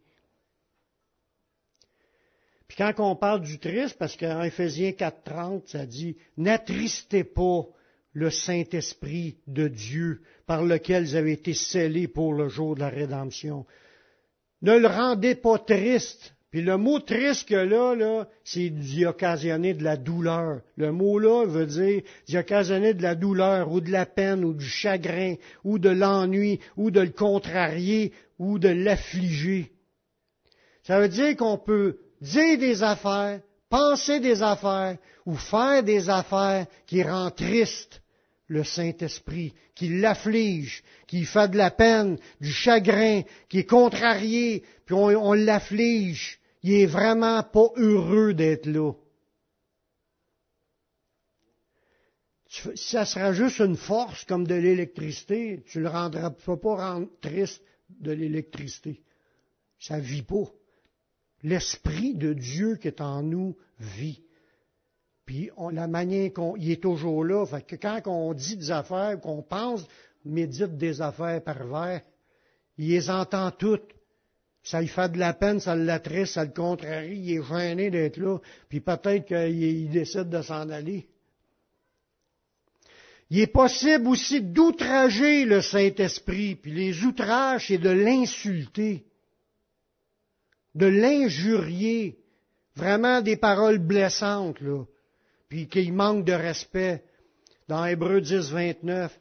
Speaker 1: Puis quand on parle du triste, parce qu'en Éphésiens 4.30, ça dit, n'attristez pas le Saint-Esprit de Dieu par lequel vous avez été scellés pour le jour de la rédemption. Ne le rendez pas triste puis le mot triste que là, là, c'est d'y occasionner de la douleur. Le mot là veut dire d'y occasionner de la douleur ou de la peine ou du chagrin ou de l'ennui ou de le contrarier ou de l'affliger. Ça veut dire qu'on peut dire des affaires, penser des affaires ou faire des affaires qui rendent triste le Saint-Esprit, qui l'afflige, qui fait de la peine, du chagrin, qui est contrarié, puis on, l'afflige il est vraiment pas heureux d'être là. Si ça sera juste une force comme de l'électricité, tu le rendras, tu pas rendre triste de l'électricité. Ça vit pas. L'Esprit de Dieu qui est en nous vit. Puis la manière qu'on il est toujours là, fait quand on dit des affaires, qu'on pense, médite des affaires pervers, il les entend toutes. Ça lui fait de la peine, ça l'attriste, ça le contrarie, il est gêné d'être là, puis peut-être qu'il décide de s'en aller. Il est possible aussi d'outrager le Saint-Esprit, puis les outrages, c'est de l'insulter, de l'injurier, vraiment des paroles blessantes, là, puis qu'il manque de respect. Dans Hébreu 10, 29,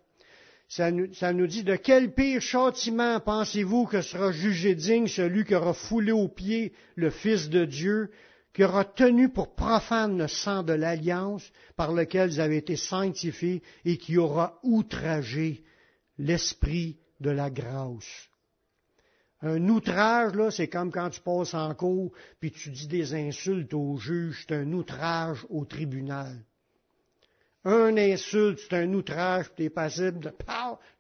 Speaker 1: ça nous, dit de quel pire châtiment pensez-vous que sera jugé digne celui qui aura foulé aux pieds le Fils de Dieu, qui aura tenu pour profane le sang de l'alliance par lequel vous avez été sanctifiés et qui aura outragé l'esprit de la grâce? Un outrage, là, c'est comme quand tu passes en cours puis tu dis des insultes au juge, c'est un outrage au tribunal. Un insulte, c'est un outrage, tu es passible de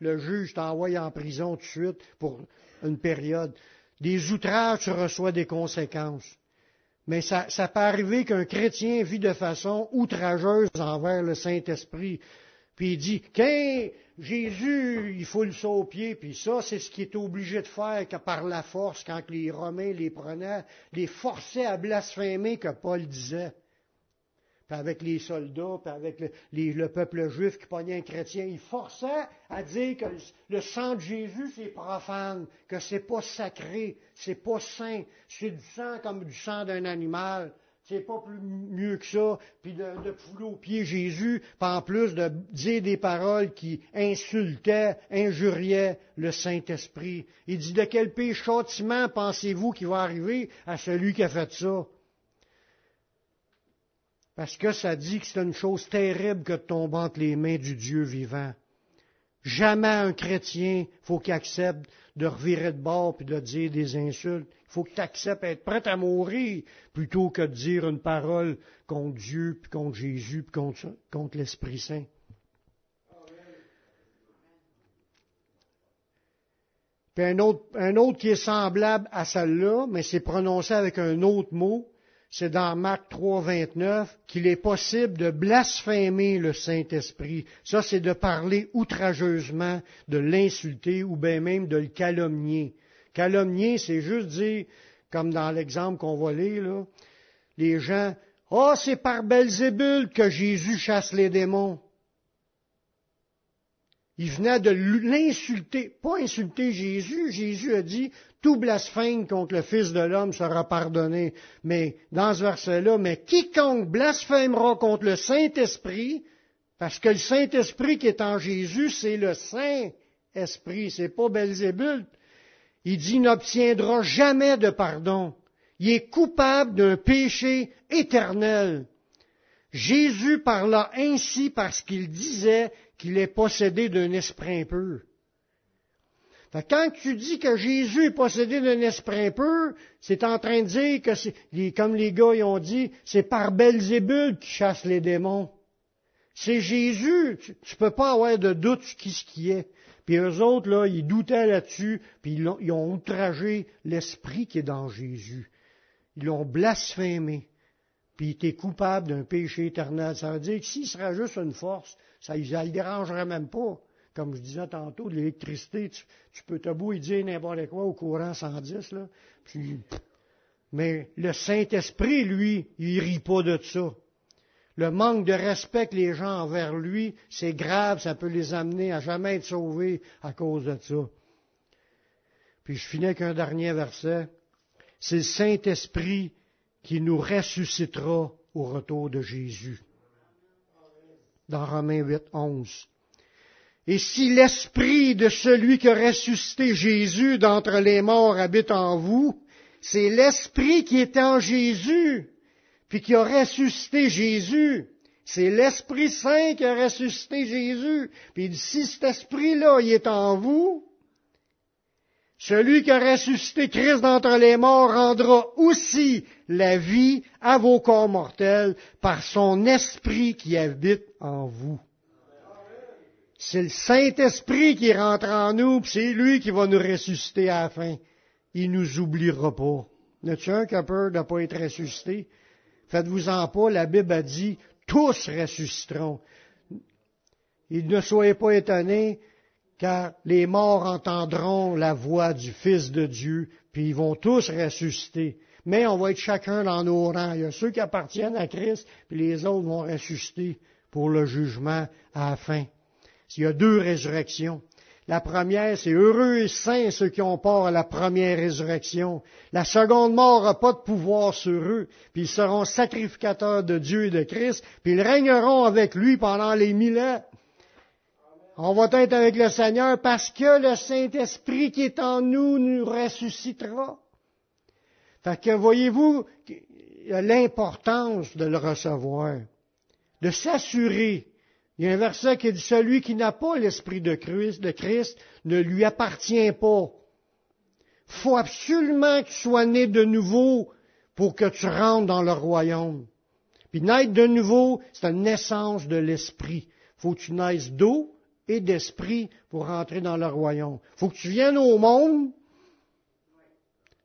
Speaker 1: le juge t'envoie en prison tout de suite pour une période. Des outrages, tu reçois des conséquences. Mais ça, ça peut arriver qu'un chrétien vit de façon outrageuse envers le Saint-Esprit. Puis il dit, Jésus, il faut le sauver au pied, puis ça, c'est ce qu'il est obligé de faire par la force, quand les Romains les prenaient, les forçaient à blasphémer, que Paul disait puis avec les soldats, puis avec le, peuple juif qui pognait un chrétien, il forçait à dire que le, sang de Jésus, c'est profane, que c'est pas sacré, c'est pas saint, c'est du sang comme du sang d'un animal. C'est pas plus mieux que ça, puis de, de fouler aux pieds Jésus, puis en plus de dire des paroles qui insultaient, injuriaient le Saint-Esprit. Il dit, de quel pays châtiment pensez-vous qu'il va arriver à celui qui a fait ça? Parce que ça dit que c'est une chose terrible que de tomber entre les mains du Dieu vivant. Jamais un chrétien, faut qu'il accepte de revirer de bord puis de dire des insultes. Il faut que tu acceptes être prêt à mourir plutôt que de dire une parole contre Dieu, puis contre Jésus, puis contre, l'Esprit Saint. Puis un autre, un autre qui est semblable à celle-là, mais c'est prononcé avec un autre mot, c'est dans Marc 3, 29, qu'il est possible de blasphémer le Saint-Esprit. Ça, c'est de parler outrageusement, de l'insulter ou bien même de le calomnier. Calomnier, c'est juste dire, comme dans l'exemple qu'on va lire, là, les gens, oh, c'est par Belzébul que Jésus chasse les démons. Il venait de l'insulter, pas insulter Jésus. Jésus a dit, tout blasphème contre le Fils de l'homme sera pardonné. Mais dans ce verset-là, mais quiconque blasphémera contre le Saint-Esprit, parce que le Saint-Esprit qui est en Jésus, c'est le Saint-Esprit, c'est pas Belzébul. Il dit n'obtiendra jamais de pardon. Il est coupable d'un péché éternel. Jésus parla ainsi parce qu'il disait qu'il est possédé d'un esprit impur. Quand tu dis que Jésus est possédé d'un esprit impur, c'est en train de dire que comme les gars y ont dit, c'est par Belzébul qui chasse les démons. C'est Jésus. Tu, ne peux pas avoir de doute sur qui ce qui est. Puis eux autres, là, ils doutaient là-dessus, puis ils ont, ils ont outragé l'esprit qui est dans Jésus. Ils l'ont blasphémé. Puis il était coupable d'un péché éternel. Ça veut dire que s'il serait juste une force, ça ne le dérangerait même pas. Comme je disais tantôt, de l'électricité, tu, peux te beau dire n'importe quoi au courant 110, là. Puis, mais le Saint-Esprit, lui, il rit pas de ça. Le manque de respect que les gens envers lui, c'est grave, ça peut les amener à jamais être sauvés à cause de ça. Puis je finis avec un dernier verset. C'est le Saint-Esprit qui nous ressuscitera au retour de Jésus dans Romains 8, 11. Et si l'esprit de celui qui a ressuscité Jésus d'entre les morts habite en vous, c'est l'esprit qui est en Jésus, puis qui a ressuscité Jésus. C'est l'Esprit Saint qui a ressuscité Jésus. Puis si cet esprit-là, est en vous, celui qui a ressuscité Christ d'entre les morts rendra aussi la vie à vos corps mortels par son esprit qui habite en vous. C'est le Saint-Esprit qui rentre en nous, c'est lui qui va nous ressusciter à la fin. Il nous oubliera pas. N'a-tu un qui peur de ne pas être ressuscité? Faites-vous-en pas, la Bible a dit, tous ressusciteront. Il ne soyez pas étonnés, car les morts entendront la voix du Fils de Dieu, puis ils vont tous ressusciter. Mais on va être chacun dans nos rangs. Il y a ceux qui appartiennent à Christ, puis les autres vont ressusciter pour le jugement à la fin. Il y a deux résurrections. La première, c'est heureux et saints ceux qui ont part à la première résurrection. La seconde mort n'a pas de pouvoir sur eux, puis ils seront sacrificateurs de Dieu et de Christ, puis ils régneront avec lui pendant les mille ans. On va être avec le Seigneur parce que le Saint-Esprit qui est en nous nous ressuscitera. Fait que voyez-vous l'importance de le recevoir, de s'assurer. Il y a un verset qui dit celui qui n'a pas l'esprit de Christ, ne lui appartient pas. Faut absolument qu'il soit né de nouveau pour que tu rentres dans le royaume. Puis naître de nouveau, c'est une naissance de l'esprit. Faut que tu naisses d'eau, et d'esprit pour rentrer dans le royaume. Faut que tu viennes au monde,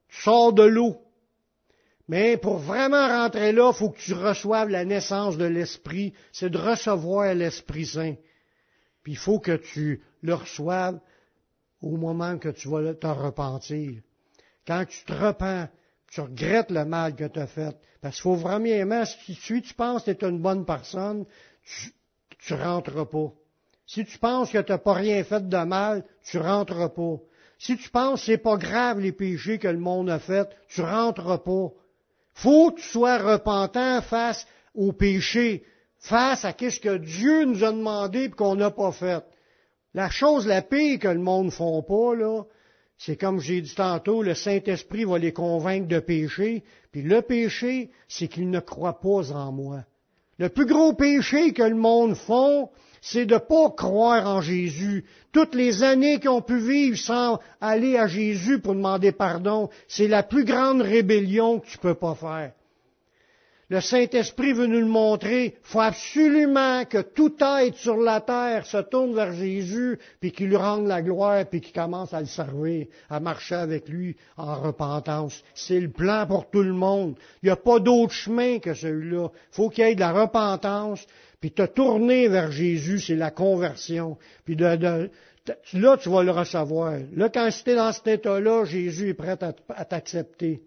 Speaker 1: tu sors de l'eau. Mais pour vraiment rentrer là, il faut que tu reçoives la naissance de l'Esprit. C'est de recevoir l'Esprit Saint. Puis il faut que tu le reçoives au moment que tu vas te repentir. Quand tu te repens, tu regrettes le mal que tu as fait. Parce qu'il faut vraiment, si tu, penses que tu es une bonne personne, tu rentres pas. Si tu penses que tu n'as pas rien fait de mal, tu rentres pas. Si tu penses que c'est pas grave les péchés que le monde a fait, tu rentres pas. Faut que tu sois repentant face aux péchés, face à ce que Dieu nous a demandé et qu'on n'a pas fait. La chose la pire que le monde ne font pas, là, c'est comme j'ai dit tantôt, le Saint-Esprit va les convaincre de péché, puis le péché, c'est qu'ils ne croient pas en moi. Le plus gros péché que le monde font, c'est de ne pas croire en Jésus. Toutes les années qu'ils ont pu vivre sans aller à Jésus pour demander pardon, c'est la plus grande rébellion que tu peux pas faire. Le Saint-Esprit veut nous le montrer. Il faut absolument que tout être sur la terre se tourne vers Jésus, puis qu'il lui rende la gloire, puis qu'il commence à le servir, à marcher avec lui en repentance. C'est le plan pour tout le monde. Il n'y a pas d'autre chemin que celui-là. Il faut qu'il y ait de la repentance, puis te tourner vers Jésus, c'est la conversion. Puis là, tu vas le recevoir. Là, quand tu es dans cet état-là, Jésus est prêt à, à t'accepter.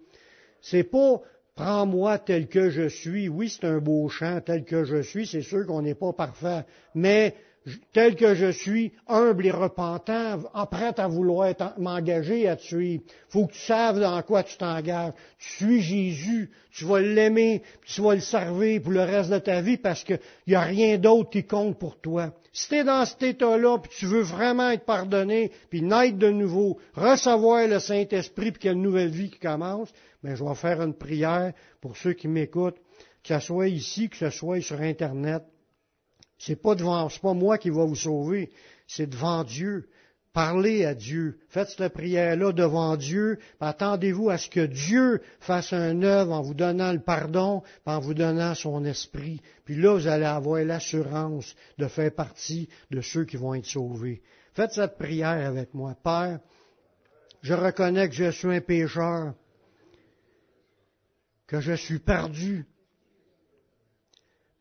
Speaker 1: C'est pas Prends-moi tel que je suis. Oui, c'est un beau chant, tel que je suis. C'est sûr qu'on n'est pas parfait. Mais tel que je suis, humble et repentant, prêt à vouloir m'engager à te suivre. faut que tu saves dans quoi tu t'engages. Tu suis Jésus, tu vas l'aimer, tu vas le servir pour le reste de ta vie parce qu'il n'y a rien d'autre qui compte pour toi. Si tu es dans cet état-là, puis tu veux vraiment être pardonné, puis naître de nouveau, recevoir le Saint-Esprit, puis qu'il y a une nouvelle vie qui commence, mais je vais faire une prière pour ceux qui m'écoutent, que ce soit ici, que ce soit sur Internet. C'est pas devant, c'est pas moi qui va vous sauver, c'est devant Dieu. Parlez à Dieu. Faites cette prière-là devant Dieu. Attendez-vous à ce que Dieu fasse un œuvre en vous donnant le pardon, en vous donnant son esprit. Puis là, vous allez avoir l'assurance de faire partie de ceux qui vont être sauvés. Faites cette prière avec moi. Père, je reconnais que je suis un pécheur que je suis perdu.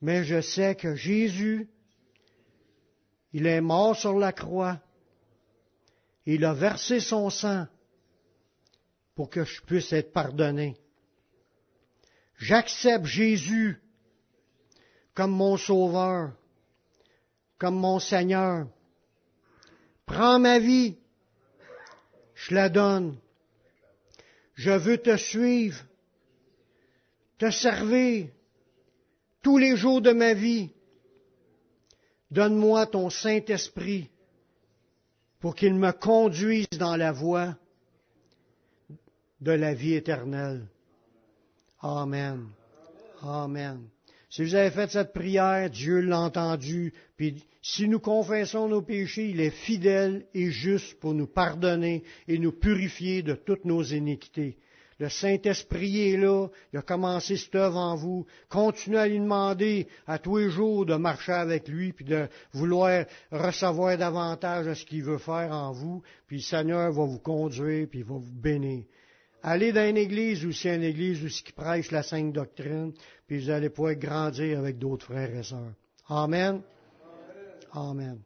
Speaker 1: Mais je sais que Jésus, il est mort sur la croix. Il a versé son sang pour que je puisse être pardonné. J'accepte Jésus comme mon sauveur, comme mon Seigneur. Prends ma vie, je la donne. Je veux te suivre te servir tous les jours de ma vie. Donne-moi ton Saint-Esprit pour qu'il me conduise dans la voie de la vie éternelle. Amen. Amen. Si vous avez fait cette prière, Dieu l'a entendu, puis si nous confessons nos péchés, il est fidèle et juste pour nous pardonner et nous purifier de toutes nos iniquités. Le Saint-Esprit est là, il a commencé cette œuvre en vous. Continuez à lui demander à tous les jours de marcher avec lui, puis de vouloir recevoir davantage de ce qu'il veut faire en vous, puis le Seigneur va vous conduire, puis il va vous bénir. Allez dans une église ou si une église où qui prêche la sainte doctrine, puis vous allez pouvoir grandir avec d'autres frères et sœurs. Amen. Amen.